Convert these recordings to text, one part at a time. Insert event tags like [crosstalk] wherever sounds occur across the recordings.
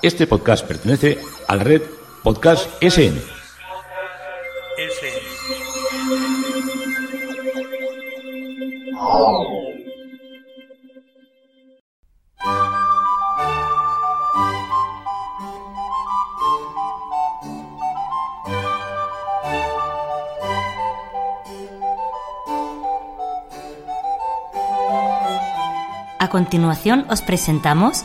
Este podcast pertenece a la red Podcast SN. A continuación os presentamos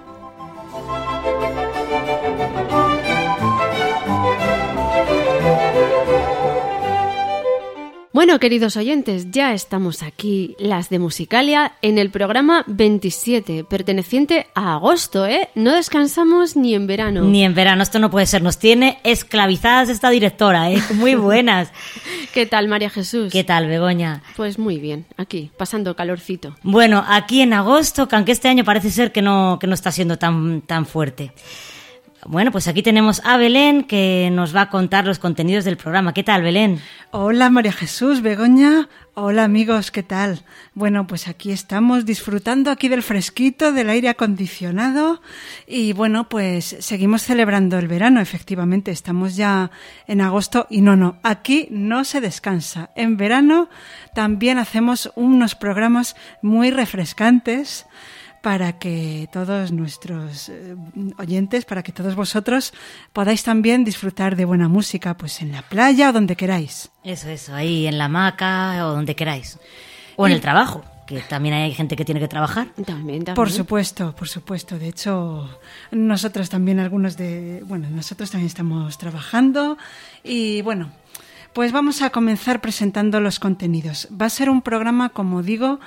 Bueno, queridos oyentes, ya estamos aquí, las de Musicalia, en el programa 27, perteneciente a agosto, ¿eh? No descansamos ni en verano. Ni en verano, esto no puede ser. Nos tiene esclavizadas esta directora, ¿eh? [laughs] Muy buenas. ¿Qué tal, María Jesús? ¿Qué tal, Begoña? Pues muy bien, aquí, pasando calorcito. Bueno, aquí en agosto, que aunque este año parece ser que no, que no está siendo tan, tan fuerte. Bueno, pues aquí tenemos a Belén que nos va a contar los contenidos del programa. ¿Qué tal, Belén? Hola María Jesús, Begoña. Hola amigos, ¿qué tal? Bueno, pues aquí estamos disfrutando aquí del fresquito, del aire acondicionado y bueno, pues seguimos celebrando el verano, efectivamente, estamos ya en agosto y no, no, aquí no se descansa. En verano también hacemos unos programas muy refrescantes para que todos nuestros eh, oyentes, para que todos vosotros podáis también disfrutar de buena música, pues en la playa o donde queráis. Eso, eso, ahí en la hamaca o donde queráis. O en el trabajo, que también hay gente que tiene que trabajar. También, también. Por supuesto, por supuesto. De hecho, nosotros también, algunos de. Bueno, nosotros también estamos trabajando. Y bueno, pues vamos a comenzar presentando los contenidos. Va a ser un programa, como digo,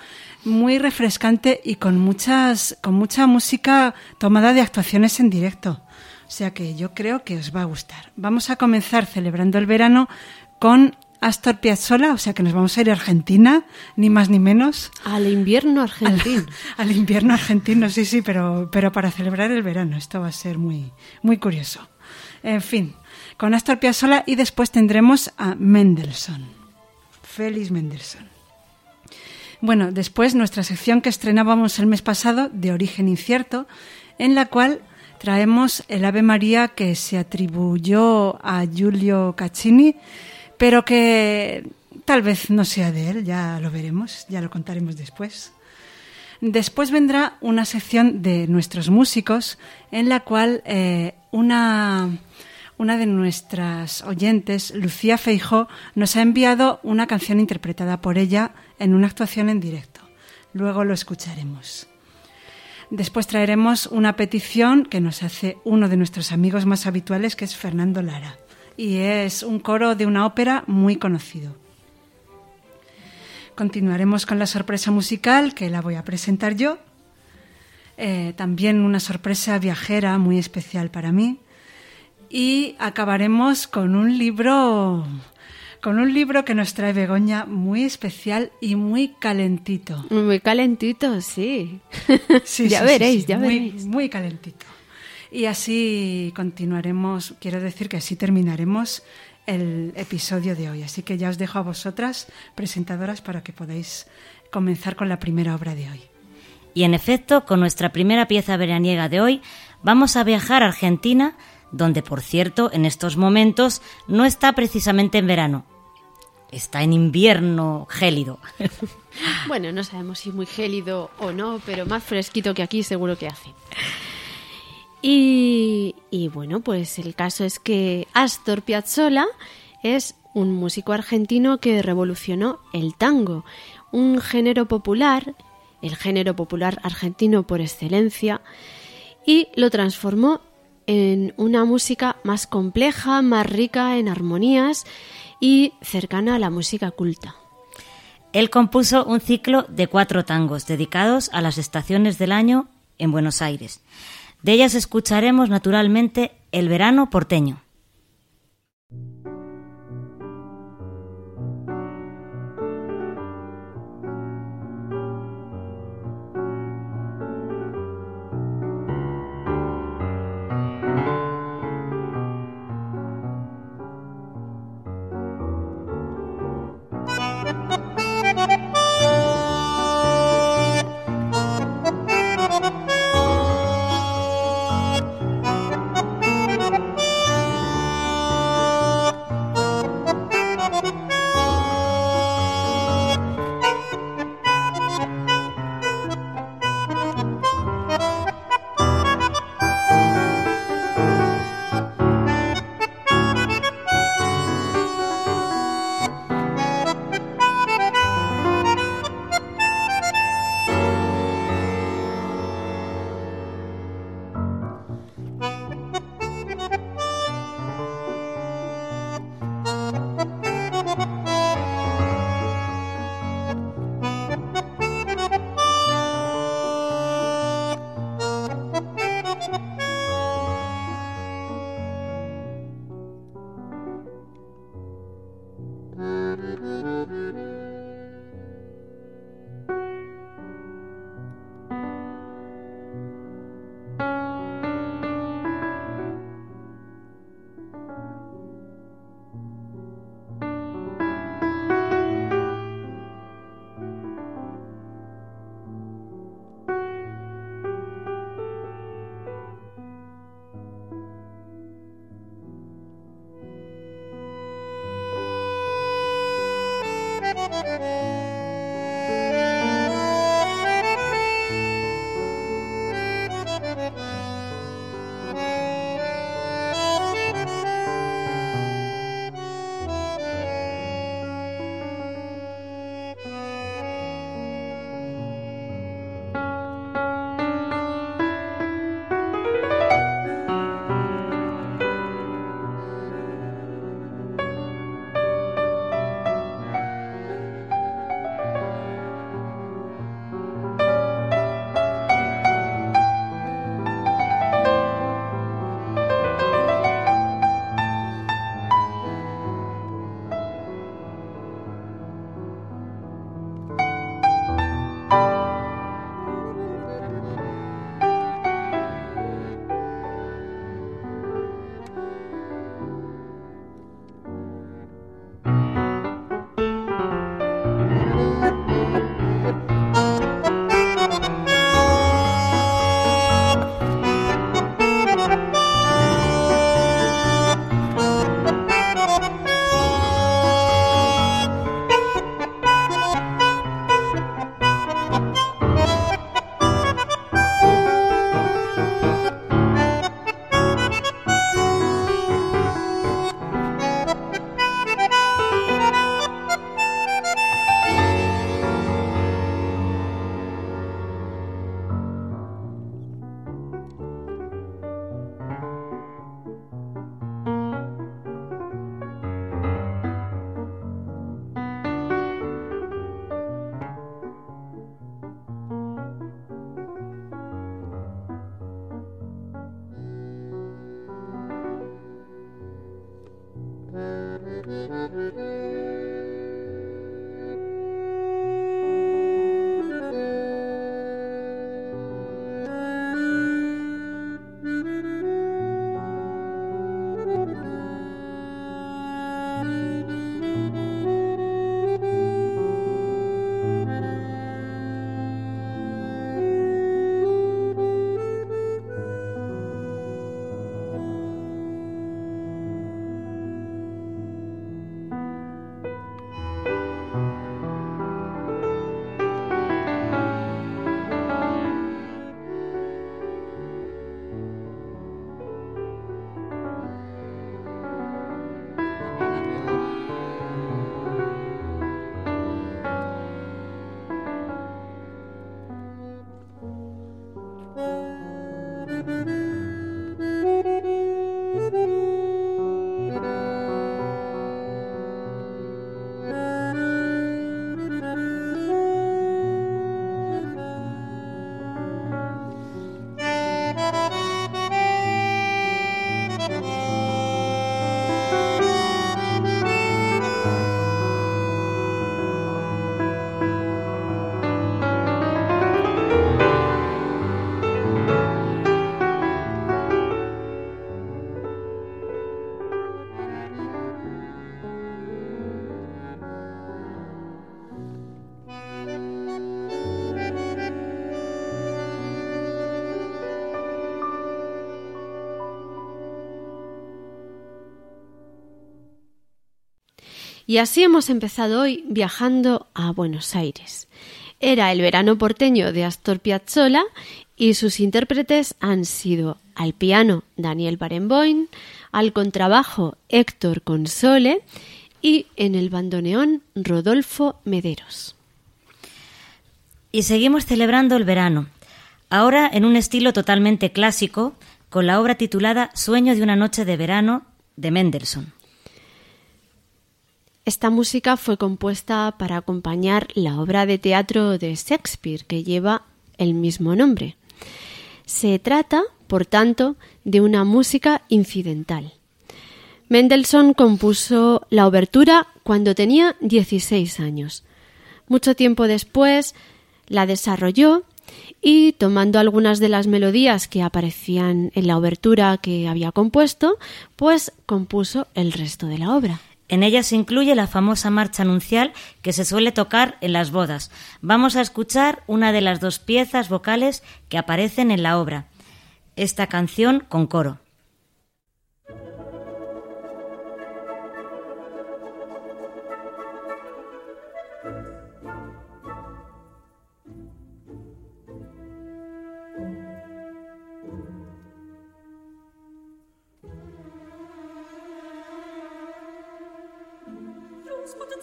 muy refrescante y con muchas, con mucha música tomada de actuaciones en directo. O sea que yo creo que os va a gustar. Vamos a comenzar celebrando el verano con Astor Piazzolla, o sea que nos vamos a ir a Argentina, ni más ni menos. Al invierno argentino. Al, [laughs] al invierno argentino, sí, sí, pero, pero para celebrar el verano. Esto va a ser muy, muy curioso. En fin, con Astor Piazzolla y después tendremos a Mendelssohn. Félix Mendelssohn. Bueno, después nuestra sección que estrenábamos el mes pasado, de origen incierto, en la cual traemos el Ave María que se atribuyó a Giulio Caccini, pero que tal vez no sea de él, ya lo veremos, ya lo contaremos después. Después vendrá una sección de nuestros músicos en la cual eh, una, una de nuestras oyentes, Lucía Feijó, nos ha enviado una canción interpretada por ella en una actuación en directo. Luego lo escucharemos. Después traeremos una petición que nos hace uno de nuestros amigos más habituales, que es Fernando Lara. Y es un coro de una ópera muy conocido. Continuaremos con la sorpresa musical, que la voy a presentar yo. Eh, también una sorpresa viajera muy especial para mí. Y acabaremos con un libro con un libro que nos trae Begoña muy especial y muy calentito. Muy calentito, sí. Sí, [laughs] ya sí, veréis, sí, sí, ya muy, veréis. Muy calentito. Y así continuaremos, quiero decir que así terminaremos el episodio de hoy. Así que ya os dejo a vosotras, presentadoras, para que podáis comenzar con la primera obra de hoy. Y en efecto, con nuestra primera pieza veraniega de hoy, vamos a viajar a Argentina, donde, por cierto, en estos momentos no está precisamente en verano. Está en invierno gélido. [laughs] Bueno, no sabemos si muy gélido o no, pero más fresquito que aquí seguro que hace. Y, y bueno, pues el caso es que Astor Piazzolla es un músico argentino que revolucionó el tango, un género popular, el género popular argentino por excelencia, y lo transformó en una música más compleja, más rica en armonías y cercana a la música culta. Él compuso un ciclo de cuatro tangos dedicados a las estaciones del año en Buenos Aires. De ellas escucharemos naturalmente El verano porteño. Y así hemos empezado hoy viajando a Buenos Aires. Era el verano porteño de Astor Piazzolla y sus intérpretes han sido al piano Daniel Barenboim, al contrabajo Héctor Console y en el bandoneón Rodolfo Mederos. Y seguimos celebrando el verano, ahora en un estilo totalmente clásico, con la obra titulada Sueño de una noche de verano de Mendelssohn. Esta música fue compuesta para acompañar la obra de teatro de Shakespeare que lleva el mismo nombre. Se trata, por tanto, de una música incidental. Mendelssohn compuso la obertura cuando tenía 16 años. Mucho tiempo después la desarrolló y tomando algunas de las melodías que aparecían en la obertura que había compuesto, pues compuso el resto de la obra. En ella se incluye la famosa marcha anuncial que se suele tocar en las bodas. Vamos a escuchar una de las dos piezas vocales que aparecen en la obra. Esta canción con coro.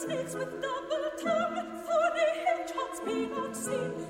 speaks with double tongue, for a hedgehog may not sing.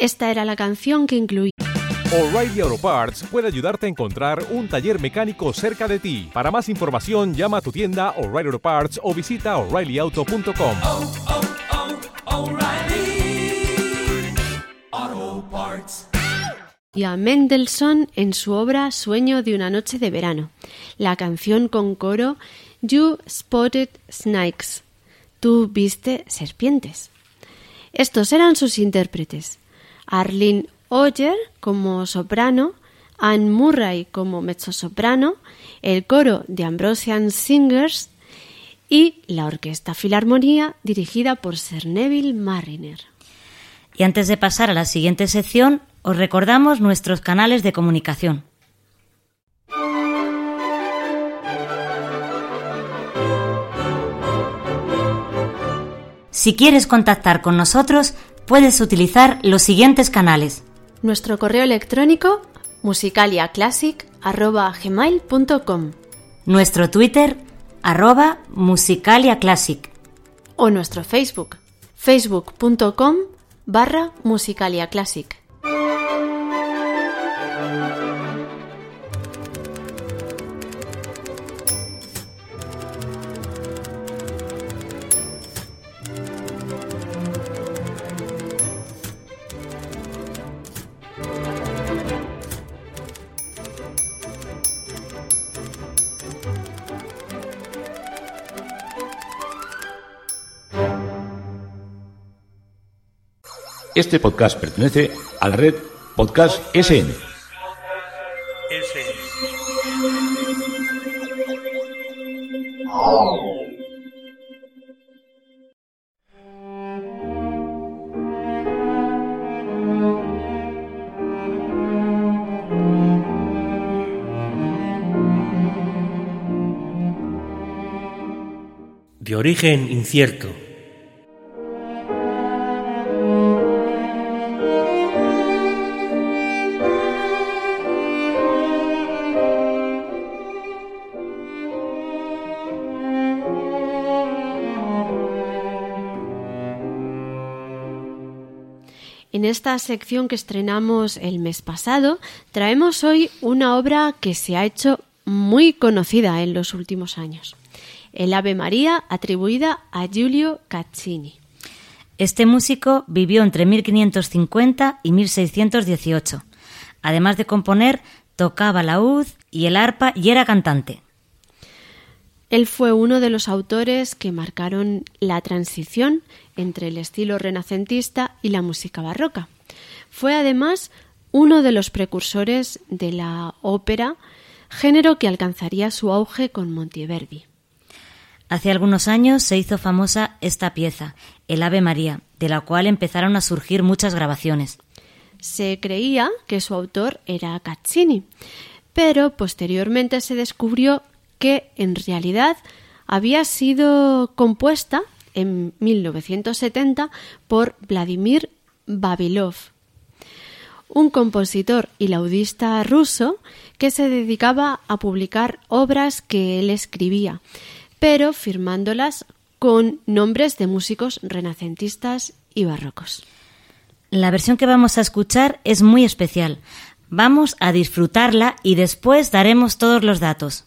Esta era la canción que incluía O'Reilly Auto Parts puede ayudarte a encontrar un taller mecánico cerca de ti. Para más información, llama a tu tienda O'Reilly Auto Parts o visita oreillyauto.com. y a Mendelssohn en su obra Sueño de una noche de verano, la canción con coro You Spotted Snakes, tú viste serpientes. Estos eran sus intérpretes, Arlene Oyer como soprano, Anne Murray como mezzosoprano, el coro de Ambrosian Singers y la Orquesta Filarmonía dirigida por Sir Neville. Y antes de pasar a la siguiente sección, os recordamos nuestros canales de comunicación. Si quieres contactar con nosotros, puedes utilizar los siguientes canales. Nuestro correo electrónico musicaliaclassic.gmail.com Nuestro Twitter, arroba musicaliaclassic. o nuestro Facebook facebook.com barra musicaliaclassic. Este podcast pertenece a la red Podcast SN. De origen incierto. Esta sección que estrenamos el mes pasado, traemos hoy una obra que se ha hecho muy conocida en los últimos años. El Ave María atribuida a Giulio Caccini. Este músico vivió entre 1550 y 1618. Además de componer, tocaba la uz y el arpa y era cantante. Él fue uno de los autores que marcaron la transición entre el estilo renacentista y la música barroca. Fue además uno de los precursores de la ópera, género que alcanzaría su auge con Monteverdi. Hace algunos años se hizo famosa esta pieza, el Ave María, de la cual empezaron a surgir muchas grabaciones. Se creía que su autor era Caccini, pero posteriormente se descubrió que en realidad había sido compuesta en 1970 por Vladimir Babilov, un compositor y laudista ruso que se dedicaba a publicar obras que él escribía, pero firmándolas con nombres de músicos renacentistas y barrocos. La versión que vamos a escuchar es muy especial. Vamos a disfrutarla y después daremos todos los datos.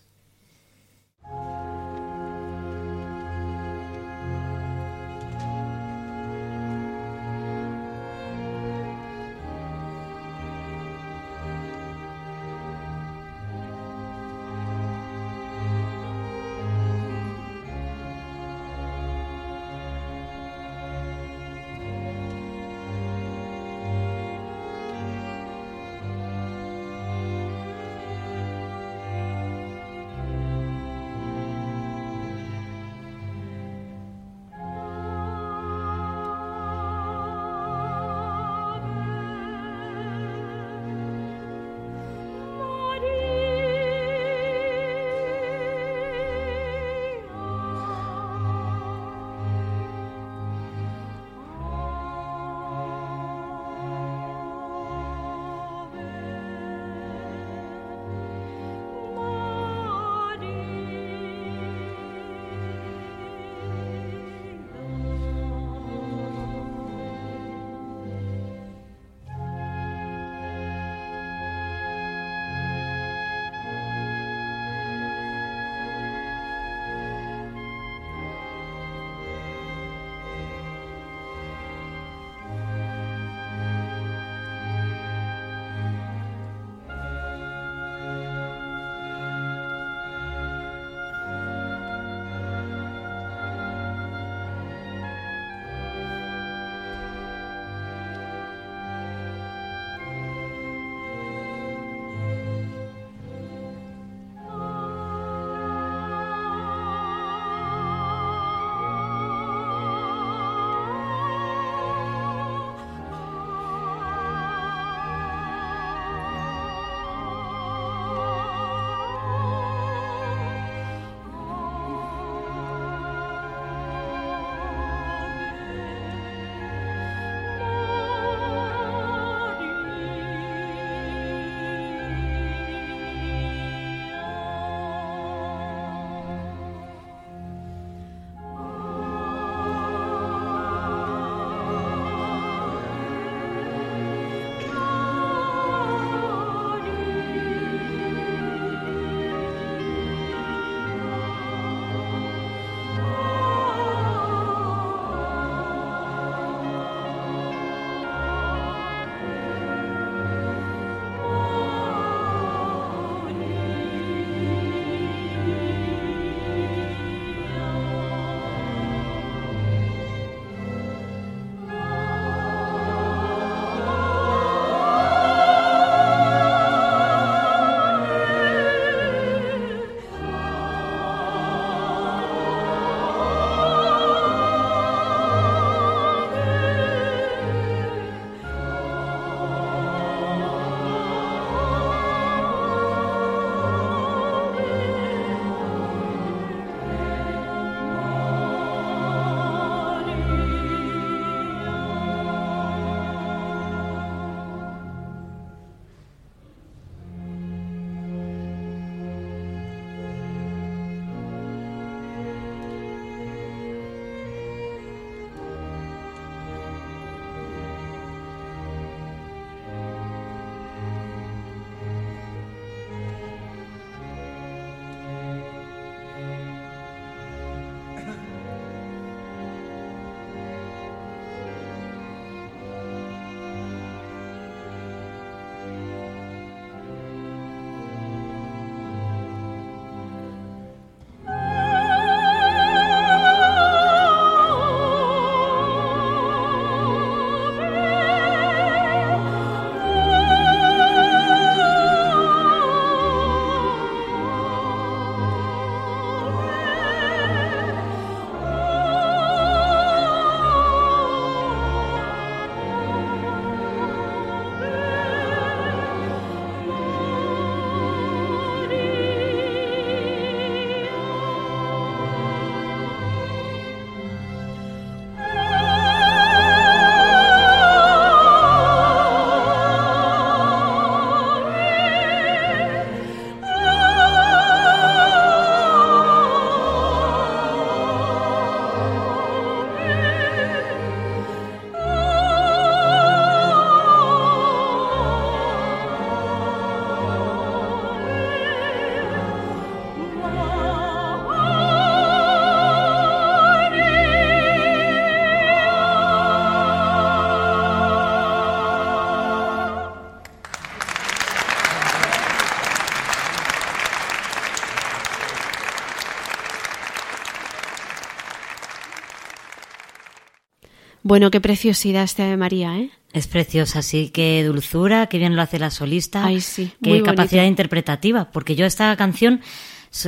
Bueno, qué preciosidad este Ave María, ¿eh? Es preciosa, sí, qué dulzura, qué bien lo hace la solista, Ay, sí, qué capacidad interpretativa, porque yo esta canción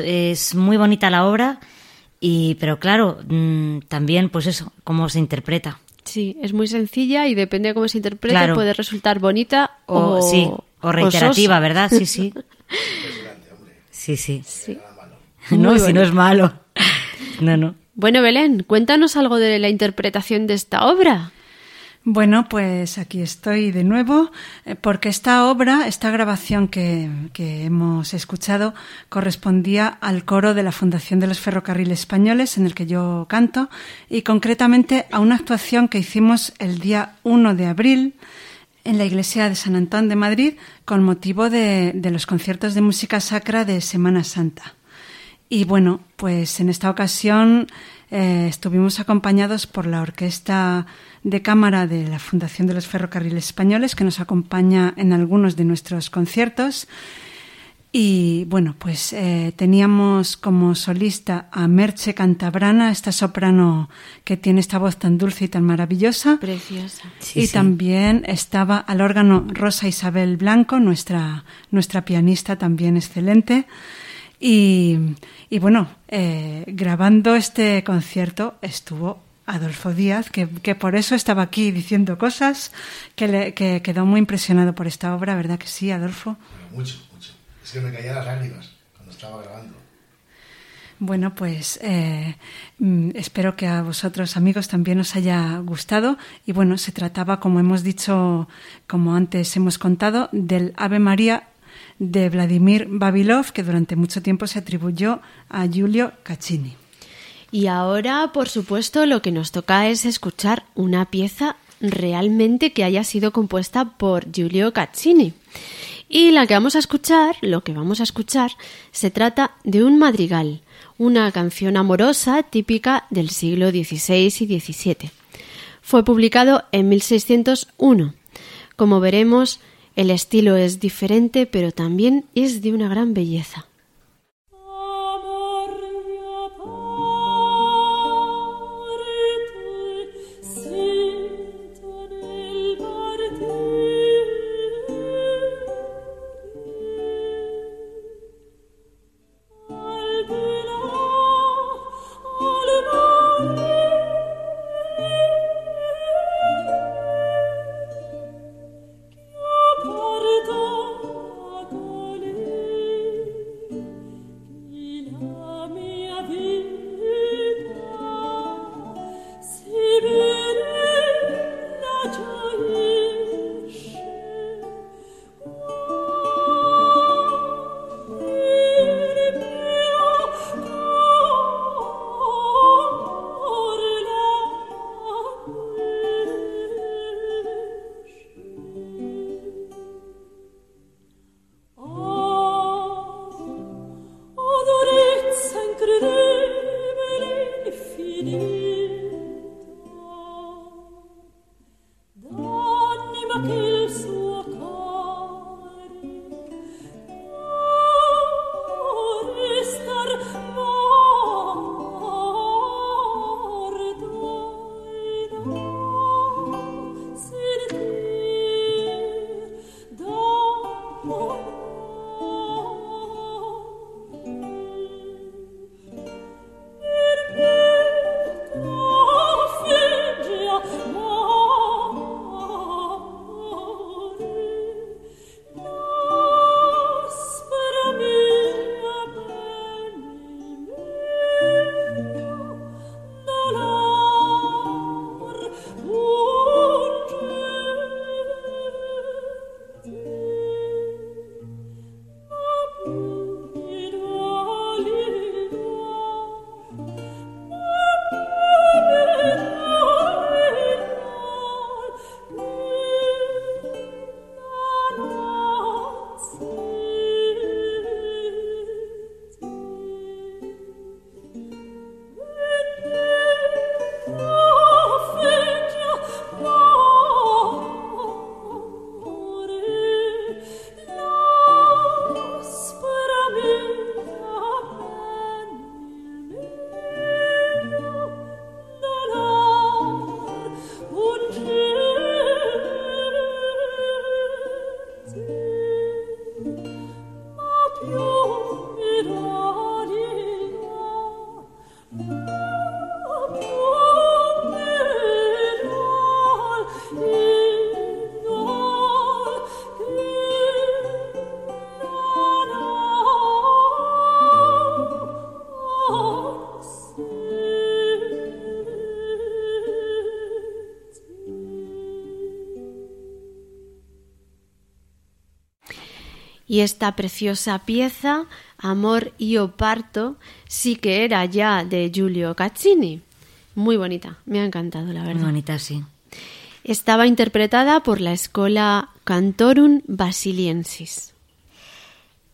es muy bonita la obra, y pero claro, mm, también pues eso, cómo se interpreta. Sí, es muy sencilla y depende de cómo se interprete Claro. puede resultar bonita O, o, sí, o reiterativa. ¿verdad? Sí, sí. [laughs] Sí, sí. Sí. [laughs] No, si no es malo. No, no. Bueno, Belén, cuéntanos algo de la interpretación de esta obra. Bueno, pues aquí estoy de nuevo, eh, porque esta obra, esta grabación que, hemos escuchado, correspondía al coro de la Fundación de los Ferrocarriles Españoles, en el que yo canto, y concretamente a una actuación que hicimos el día 1 de abril en la iglesia de San Antón de Madrid, con motivo de los conciertos de música sacra de Semana Santa. Y bueno, pues en esta ocasión eh, estuvimos acompañados por la Orquesta de Cámara de la Fundación de los Ferrocarriles Españoles, que nos acompaña en algunos de nuestros conciertos. Y bueno, pues eh, teníamos como solista a Merche Cantabrana, esta soprano que tiene esta voz tan dulce y tan maravillosa. Preciosa. Sí, y sí. también estaba al órgano Rosa Isabel Blanco, nuestra, nuestra pianista también excelente. Y, y bueno, eh, grabando este concierto estuvo Adolfo Díaz, que, que por eso estaba aquí diciendo cosas, que, le, que quedó muy impresionado por esta obra, ¿verdad que sí, Adolfo? Mucho, mucho. Es que me caían las lágrimas cuando estaba grabando. Bueno, pues eh, mm, espero que a vosotros, amigos, también os haya gustado. Y bueno, se trataba, como hemos dicho, como antes hemos contado, del Ave María de Vladimir Babilov, que durante mucho tiempo se atribuyó a Giulio Caccini. Y ahora, por supuesto, lo que nos toca es escuchar una pieza realmente que haya sido compuesta por Giulio Caccini. Y la que vamos a escuchar, lo que vamos a escuchar, se trata de un madrigal, una canción amorosa típica del siglo XVI y XVII. Fue publicado en 1601. Como veremos, el estilo es diferente, pero también es de una gran belleza. Y esta preciosa pieza, Amor io parto, sí que era ya de Giulio Caccini. Muy bonita, me ha encantado, la Muy verdad. bonita, sí. Estaba interpretada por la Escola Cantorum Basiliensis.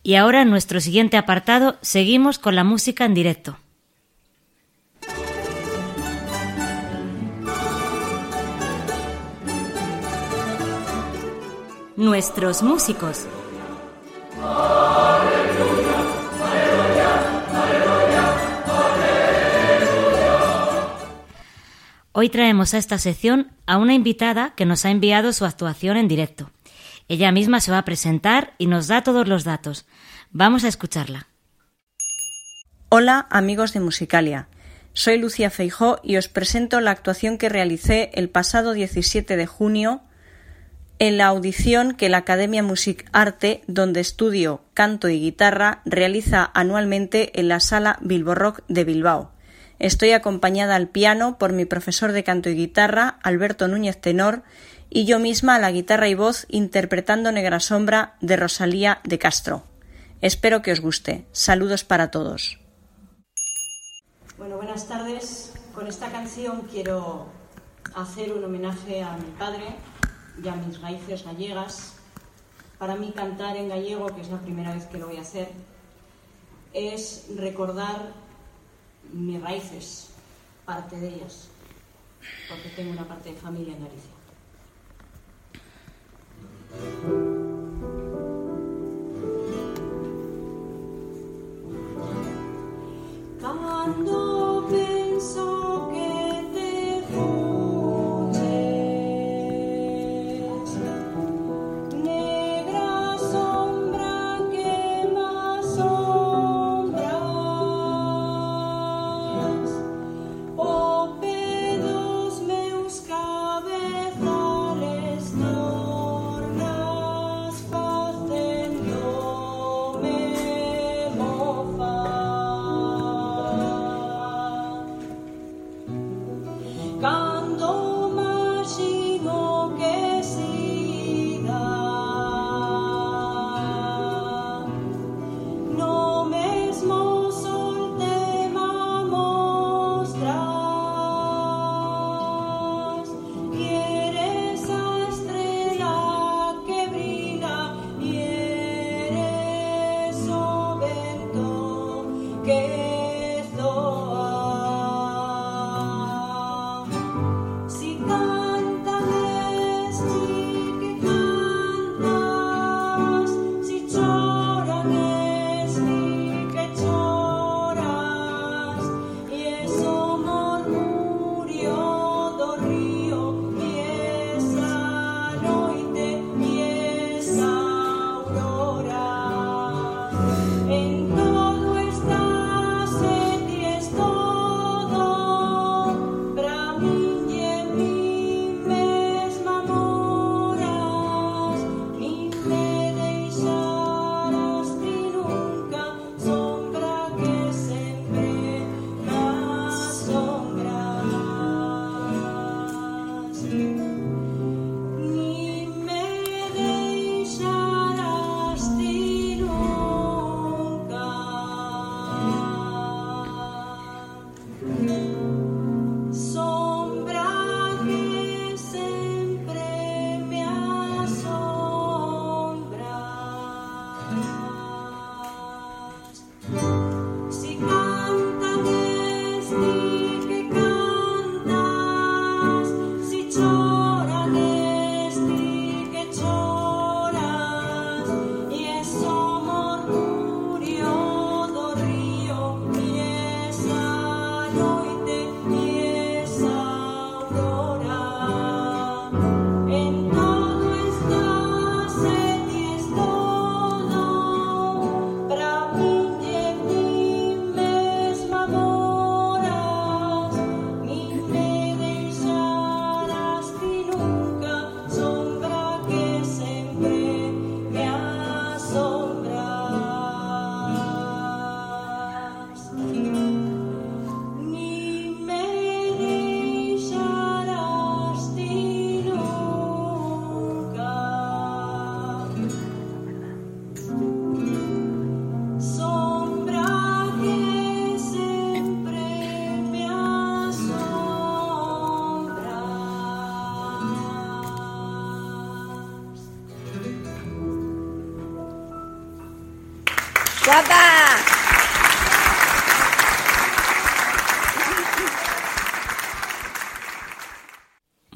Y ahora en nuestro siguiente apartado seguimos con la música en directo. Nuestros músicos. Hoy traemos a esta sección a una invitada que nos ha enviado su actuación en directo. Ella misma se va a presentar y nos da todos los datos. Vamos a escucharla. Hola amigos de Musicalia, soy Lucia Feijó y os presento la actuación que realicé el pasado 17 de junio en la audición que la Academia Music Arte, donde estudio canto y guitarra, realiza anualmente en la sala Bilbo Rock de Bilbao. Estoy acompañada al piano por mi profesor de canto y guitarra, Alberto Núñez Tenor, y yo misma a la guitarra y voz interpretando Negra Sombra de Rosalía de Castro. Espero que os guste. Saludos para todos. Bueno, buenas tardes. Con esta canción quiero hacer un homenaje a mi padre y a mis raíces gallegas. Para mí cantar en gallego, que es la primera vez que lo voy a hacer, es recordar mis raíces, parte de ellas, porque tengo una parte de familia en Galicia.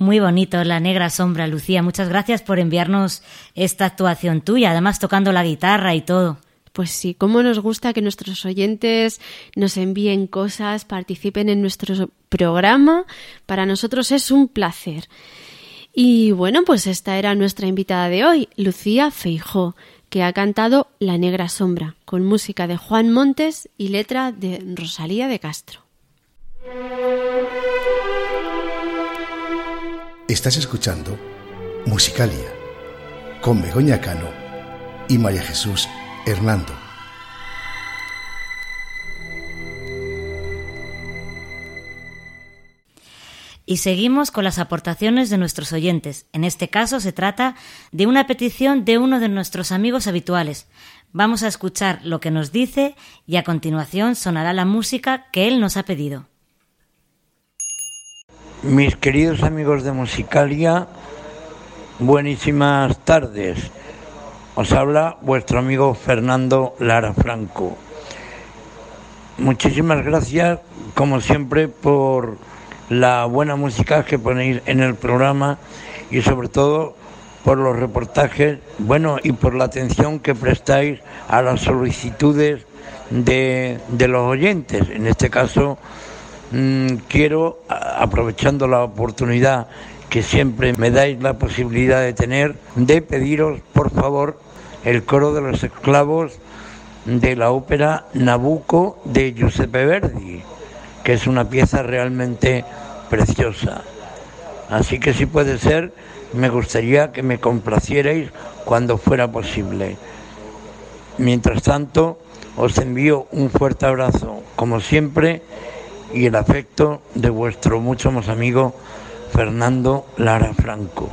Muy bonito, La Negra Sombra, Lucía. Muchas gracias por enviarnos esta actuación tuya, además tocando la guitarra y todo. Pues sí, cómo nos gusta que nuestros oyentes nos envíen cosas, participen en nuestro programa. Para nosotros es un placer. Y bueno, pues esta era nuestra invitada de hoy, Lucía Feijó, que ha cantado La Negra Sombra, con música de Juan Montes y letra de Rosalía de Castro. Estás escuchando Musicalia con Begoña Cano y María Jesús Hernando. Y seguimos con las aportaciones de nuestros oyentes. En este caso se trata de una petición de uno de nuestros amigos habituales. Vamos a escuchar lo que nos dice y a continuación sonará la música que él nos ha pedido. Mis queridos amigos de Musicalia, buenísimas tardes. Os habla vuestro amigo Fernando Lara Franco. Muchísimas gracias, como siempre, por la buena música que ponéis en el programa y sobre todo por los reportajes, bueno, y por la atención que prestáis a las solicitudes de, de los oyentes. En este caso, quiero, a- aprovechando la oportunidad que siempre me dais la posibilidad de tener, de pediros, por favor, el coro de los esclavos de la ópera Nabucco de Giuseppe Verdi, que es una pieza realmente preciosa. Así que si puede ser, me gustaría que me complacierais cuando fuera posible. Mientras tanto, os envío un fuerte abrazo, como siempre, y el afecto de vuestro mucho más amigo Fernando Lara Franco.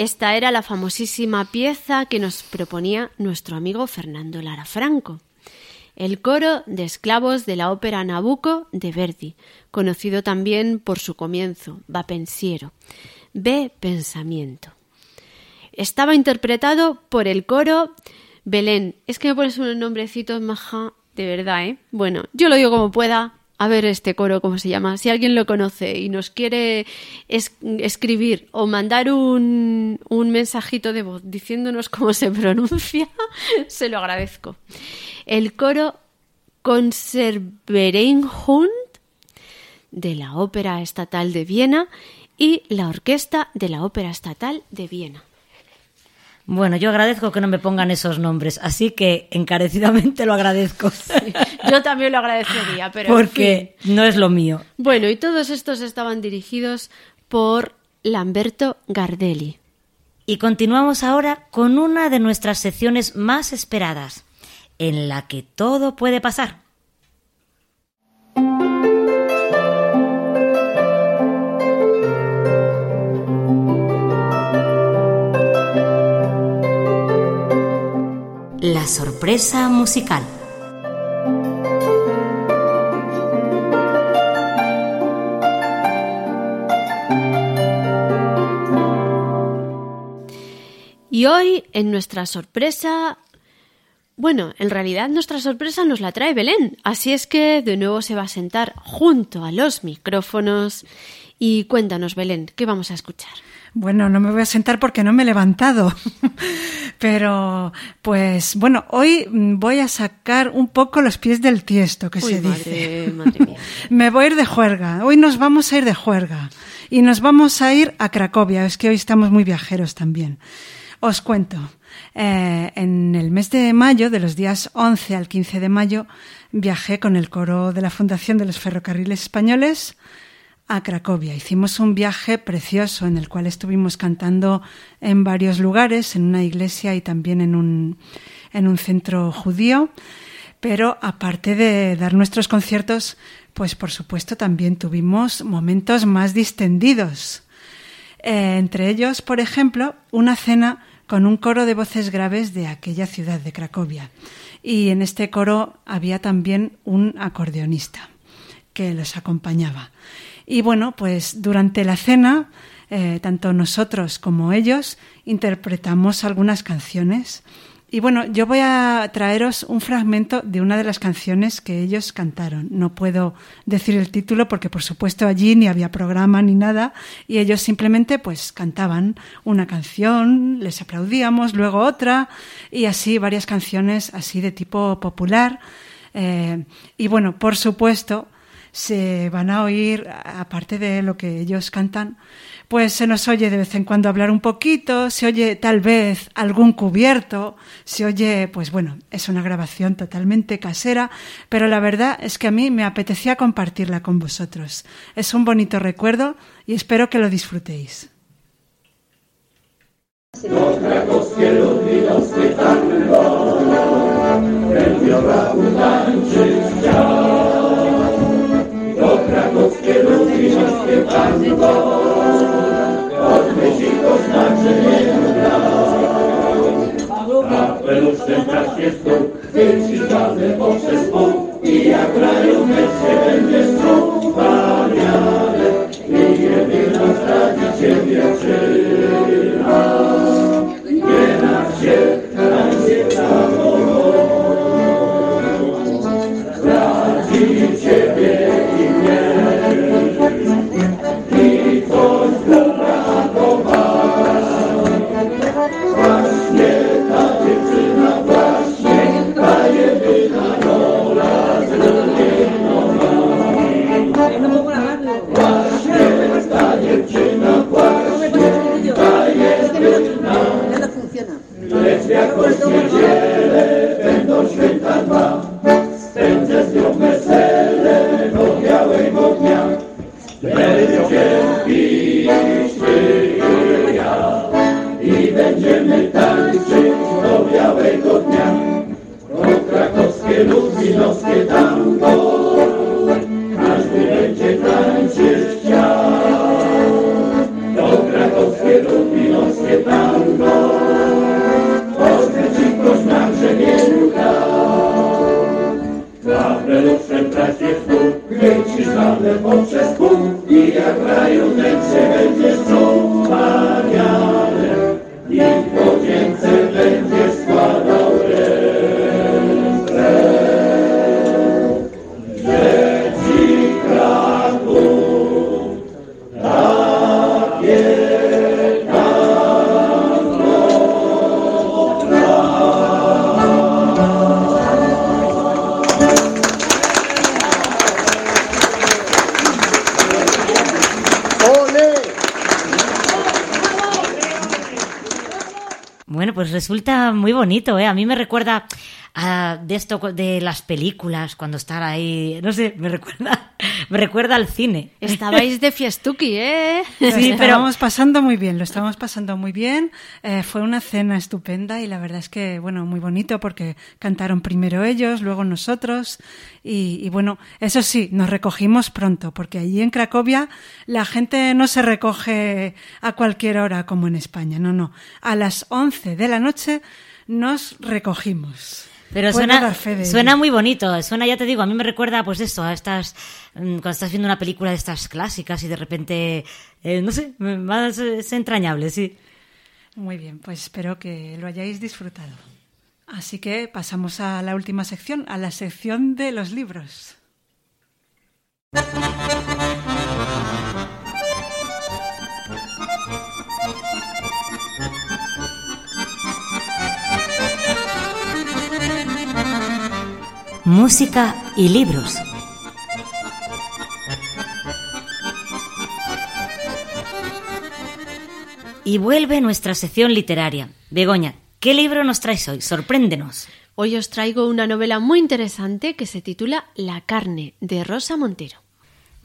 Esta era la famosísima pieza que nos proponía nuestro amigo Fernando Lara Franco. El coro de esclavos de la ópera Nabucco de Verdi, conocido también por su comienzo, Va pensiero, Ve pensamiento. Estaba interpretado por el coro Belén. Es que me pones unos nombrecitos maja, de verdad, ¿eh? Bueno, yo lo digo como pueda. A ver este coro, ¿cómo se llama? Si alguien lo conoce y nos quiere es- escribir o mandar un, un mensajito de voz diciéndonos cómo se pronuncia, [laughs] se lo agradezco. El coro Conservereinhund de la Ópera Estatal de Viena y la Orquesta de la Ópera Estatal de Viena. Bueno, yo agradezco que no me pongan esos nombres, así que encarecidamente lo agradezco. Yo también lo agradecería, pero en Porque no es lo mío. Bueno, y todos estos estaban dirigidos por Lamberto Gardelli. Y continuamos ahora con una de nuestras secciones más esperadas, en la que todo puede pasar. La sorpresa musical. Y hoy, en nuestra sorpresa... Bueno, en realidad nuestra sorpresa nos la trae Belén, así es que de nuevo se va a sentar junto a los micrófonos. Y cuéntanos, Belén, ¿qué vamos a escuchar? Bueno, no me voy a sentar porque no me he levantado. [laughs] Pero, pues, bueno, hoy voy a sacar un poco los pies del tiesto, que Uy, se madre, dice. madre mía. [laughs] me voy a ir de juerga. Hoy nos vamos a ir de juerga. Y nos vamos a ir a Cracovia. Es que hoy estamos muy viajeros también. Os cuento. Eh, en el mes de mayo, de los días 11 al 15 de mayo, viajé con el coro de la Fundación de los Ferrocarriles Españoles a Cracovia. Hicimos un viaje precioso en el cual estuvimos cantando en varios lugares, en una iglesia y también en un, en un centro judío. Pero aparte de dar nuestros conciertos, pues por supuesto también tuvimos momentos más distendidos. Eh, entre ellos, por ejemplo, una cena con un coro de voces graves de aquella ciudad de Cracovia. Y en este coro había también un acordeonista que los acompañaba. Y bueno, pues durante la cena, eh, tanto nosotros como ellos interpretamos algunas canciones. Y bueno, yo voy a traeros un fragmento de una de las canciones que ellos cantaron. No puedo decir el título porque por supuesto allí ni había programa ni nada y ellos simplemente pues cantaban una canción, les aplaudíamos, luego otra y así varias canciones así de tipo popular. Eh, y bueno, por supuesto, se van a oír, aparte de lo que ellos cantan, pues se nos oye de vez en cuando hablar un poquito, se oye tal vez algún cubierto, se oye, pues bueno, es una grabación totalmente casera, pero la verdad es que a mí me apetecía compartirla con vosotros. Es un bonito recuerdo y espero que lo disfrutéis. Pues resulta muy bonito, ¿eh? A mí me recuerda a de esto de las películas cuando estaba ahí, no sé, me recuerda, me recuerda al cine. Estabais de fiestuki, ¿eh? Lo Sí, pero estábamos pasando muy bien, lo estábamos pasando muy bien. Eh, fue una cena estupenda y la verdad es que, bueno, muy bonito porque cantaron primero ellos, luego nosotros. Y, y bueno, eso sí, nos recogimos pronto porque allí en Cracovia la gente no se recoge a cualquier hora como en España, no, no. A las 11 de la noche nos recogimos. Pero Puedo suena, suena muy bonito, suena, ya te digo, a mí me recuerda pues eso, a estas, mm, cuando estás viendo una película de estas clásicas y de repente, eh, no sé, más es entrañable, sí. Muy bien, pues espero que lo hayáis disfrutado. Así que pasamos a la última sección, a la sección de los libros. Música y libros. Y vuelve nuestra sección literaria. Begoña, ¿qué libro nos traes hoy? Sorpréndenos. Hoy os traigo una novela muy interesante que se titula La carne, de Rosa Montero.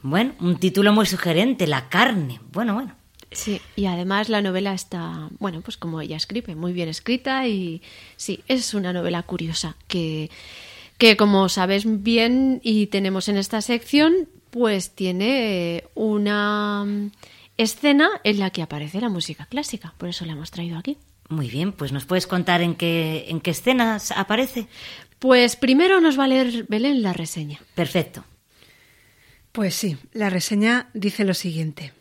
Bueno, un título muy sugerente, La carne. Bueno, bueno. Sí, y además la novela está, bueno, pues como ella escribe, muy bien escrita y sí, es una novela curiosa que, que como sabes bien y tenemos en esta sección, pues tiene una mm, escena en la que aparece la música clásica, por eso la hemos traído aquí. Muy bien, pues nos puedes contar en qué, en qué escenas aparece. Pues primero nos va a leer Belén la reseña. Perfecto. Pues sí, la reseña dice lo siguiente.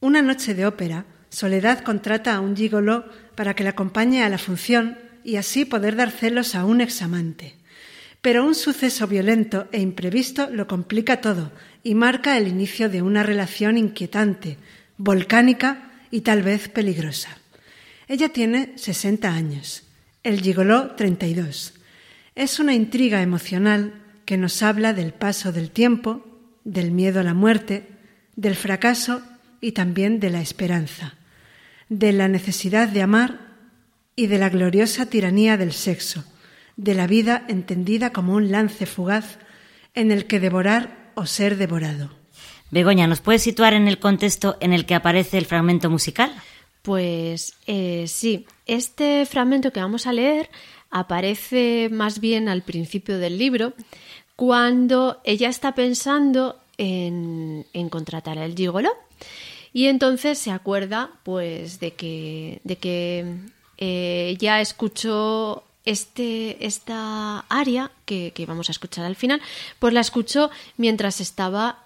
Una noche de ópera, Soledad contrata a un gigoló para que la acompañe a la función y así poder dar celos a un examante. Pero un suceso violento e imprevisto lo complica todo y marca el inicio de una relación inquietante, volcánica y tal vez peligrosa. Ella tiene 60 años, el gigoló 32. Es una intriga emocional que nos habla del paso del tiempo, del miedo a la muerte, del fracaso y también de la esperanza, de la necesidad de amar y de la gloriosa tiranía del sexo, de la vida entendida como un lance fugaz en el que devorar o ser devorado. Begoña, ¿nos puedes situar en el contexto en el que aparece el fragmento musical? Pues eh, sí, este fragmento que vamos a leer aparece más bien al principio del libro, cuando ella está pensando en, en contratar al gigolo y entonces se acuerda pues de que, de que eh, ya escuchó este, esta área que, vamos a escuchar al final, pues la escuchó mientras estaba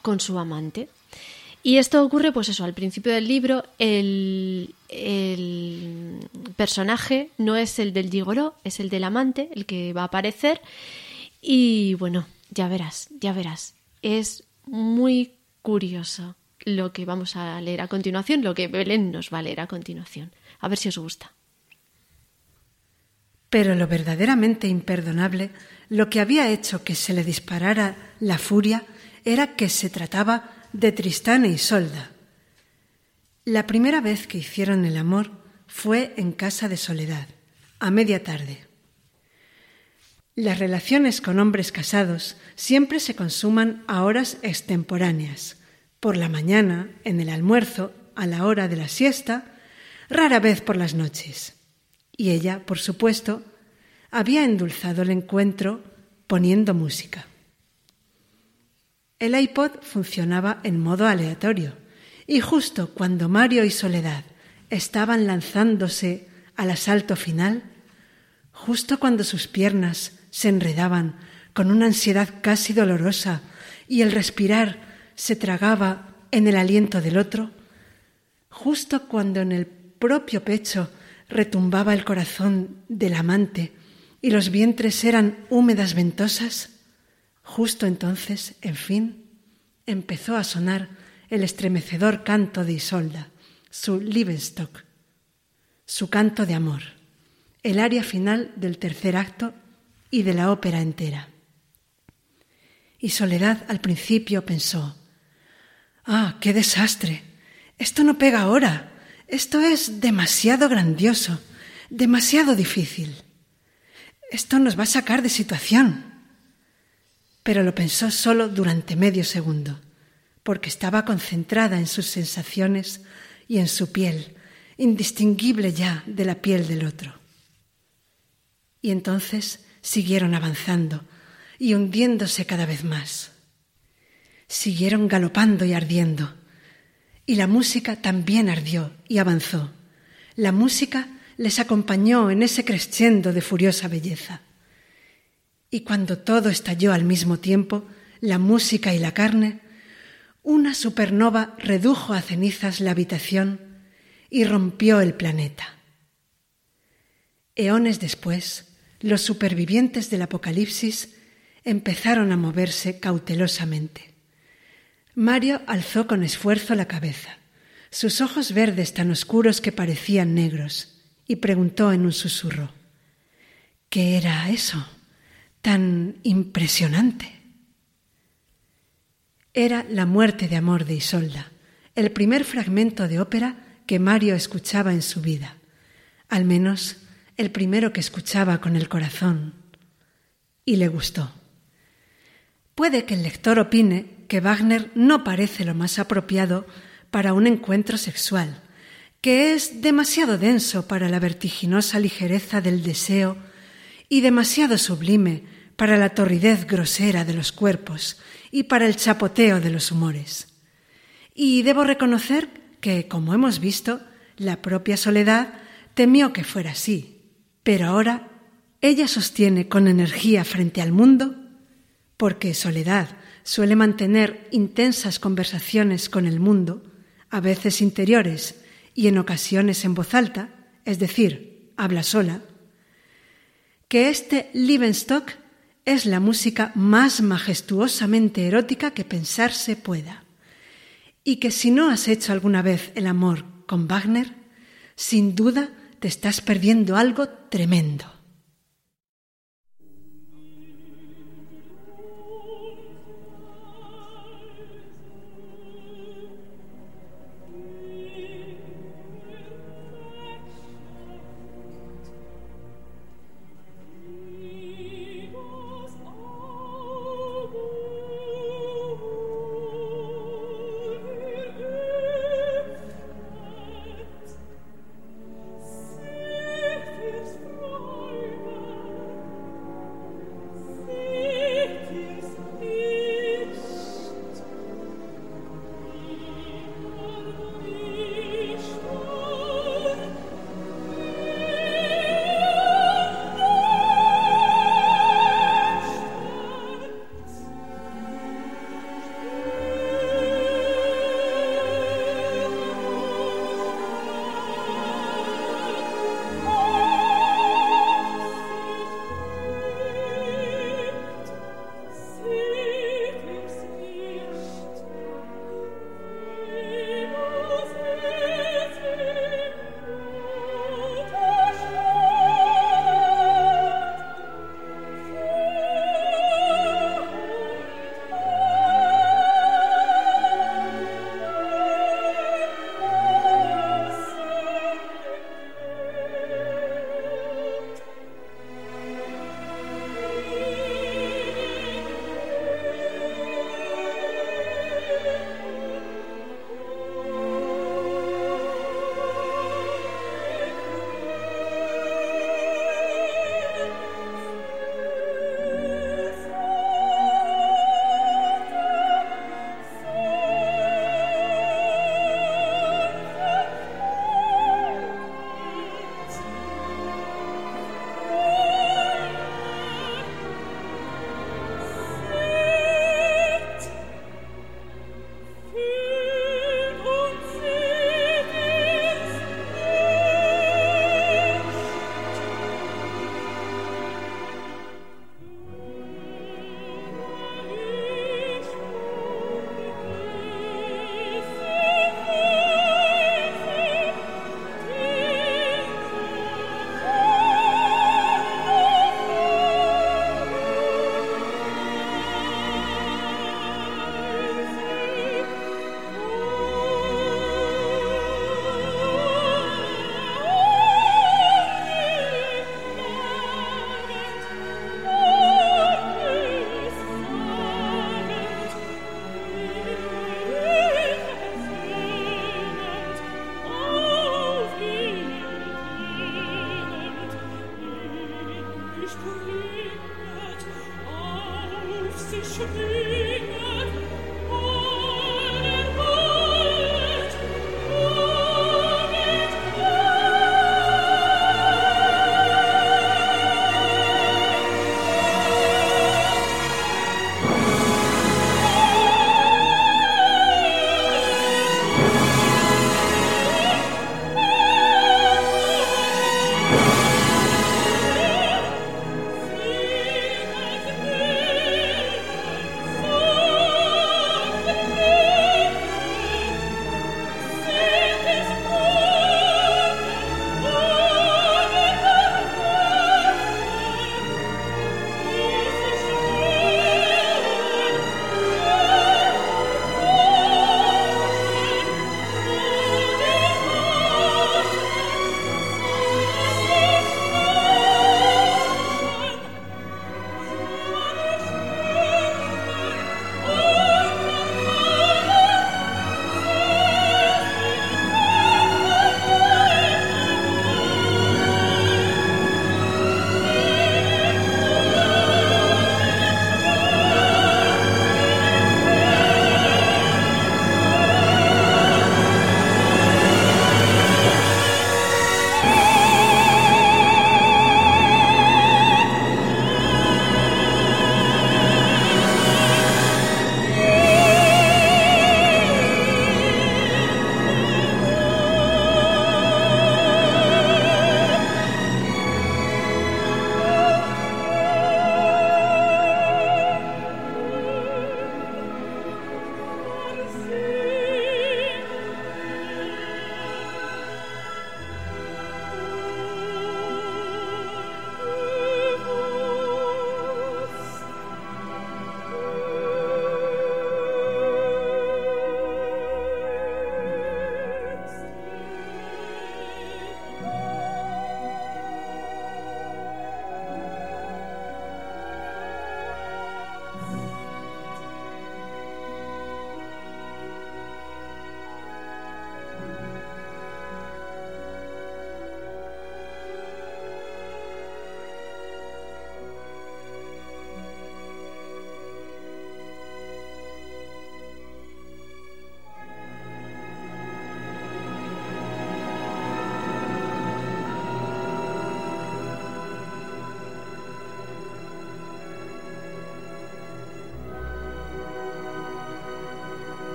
con su amante. Y esto ocurre, pues eso, al principio del libro, el, el personaje no es el del gigoló, es el del amante, el que va a aparecer. Y bueno, ya verás, ya verás. Es muy curioso lo que vamos a leer a continuación, lo que Belén nos va a leer a continuación. A ver si os gusta. Pero lo verdaderamente imperdonable, lo que había hecho que se le disparara la furia, era que se trataba de Tristán e Isolda. La primera vez que hicieron el amor fue en casa de Soledad, a media tarde. Las relaciones con hombres casados siempre se consuman a horas extemporáneas, por la mañana, en el almuerzo, a la hora de la siesta, rara vez por las noches. Y ella, por supuesto, había endulzado el encuentro poniendo música. El iPod funcionaba en modo aleatorio y justo cuando Mario y Soledad estaban lanzándose al asalto final, justo cuando sus piernas se enredaban con una ansiedad casi dolorosa, y el respirar se tragaba en el aliento del otro, justo cuando en el propio pecho retumbaba el corazón del amante y los vientres eran húmedas ventosas, justo entonces, en fin, empezó a sonar el estremecedor canto de Isolda, su Liebesstock, su canto de amor, el aria final del tercer acto y de la ópera entera. Y Soledad al principio pensó, Ah, qué desastre. Esto no pega ahora. Esto es demasiado grandioso, demasiado difícil. Esto nos va a sacar de situación. Pero lo pensó solo durante medio segundo, porque estaba concentrada en sus sensaciones y en su piel, indistinguible ya de la piel del otro. Y entonces siguieron avanzando y hundiéndose cada vez más. Siguieron galopando y ardiendo. Y la música también ardió y avanzó. La música les acompañó en ese crescendo de furiosa belleza. Y cuando todo estalló al mismo tiempo, la música y la carne, una supernova redujo a cenizas la habitación y rompió el planeta. Eones después, los supervivientes del Apocalipsis empezaron a moverse cautelosamente. Mario alzó con esfuerzo la cabeza, sus ojos verdes tan oscuros que parecían negros, y preguntó en un susurro ¿Qué era eso tan impresionante? Era la muerte de amor de Isolda, el primer fragmento de ópera que Mario escuchaba en su vida, al menos el primero que escuchaba con el corazón, y le gustó. Puede que el lector opine que Wagner no parece lo más apropiado para un encuentro sexual, que es demasiado denso para la vertiginosa ligereza del deseo y demasiado sublime para la torridez grosera de los cuerpos y para el chapoteo de los humores. Y debo reconocer que, como hemos visto, la propia Soledad temió que fuera así, pero ahora ella sostiene con energía frente al mundo, porque Soledad suele mantener intensas conversaciones con el mundo, a veces interiores y en ocasiones en voz alta, es decir, habla sola, que este Liebenstock es la música más majestuosamente erótica que pensarse pueda, y que si no has hecho alguna vez el amor con Wagner, sin duda te estás perdiendo algo tremendo.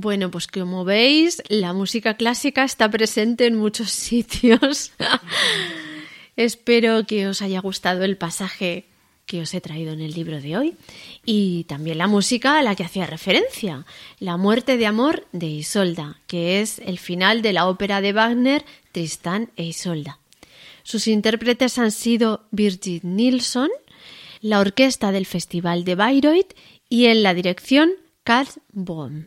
Bueno, pues como veis, la música clásica está presente en muchos [laughs] sitios. Espero que os haya gustado el pasaje que os he traído en el libro de hoy y también la música a la que hacía referencia, La muerte de amor de Isolda, que es el final de la ópera de Wagner Tristán e Isolda. Sus intérpretes han sido Birgit Nilsson, la orquesta del Festival de Bayreuth y en la dirección Karl Bohm.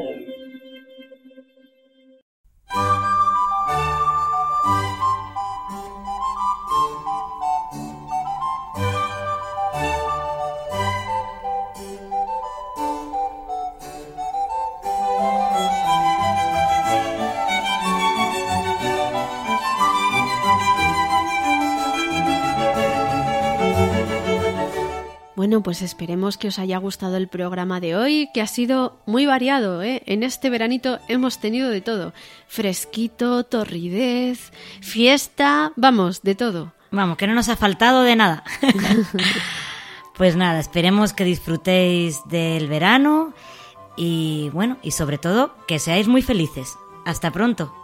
Bueno, pues esperemos que os haya gustado el programa de hoy, que ha sido muy variado. ¿eh? En este veranito hemos tenido de todo. Fresquito, torridez, fiesta, vamos, de todo. Vamos, que no nos ha faltado de nada. [laughs] pues nada, esperemos que disfrutéis del verano y bueno, y sobre todo que seáis muy felices. Hasta pronto.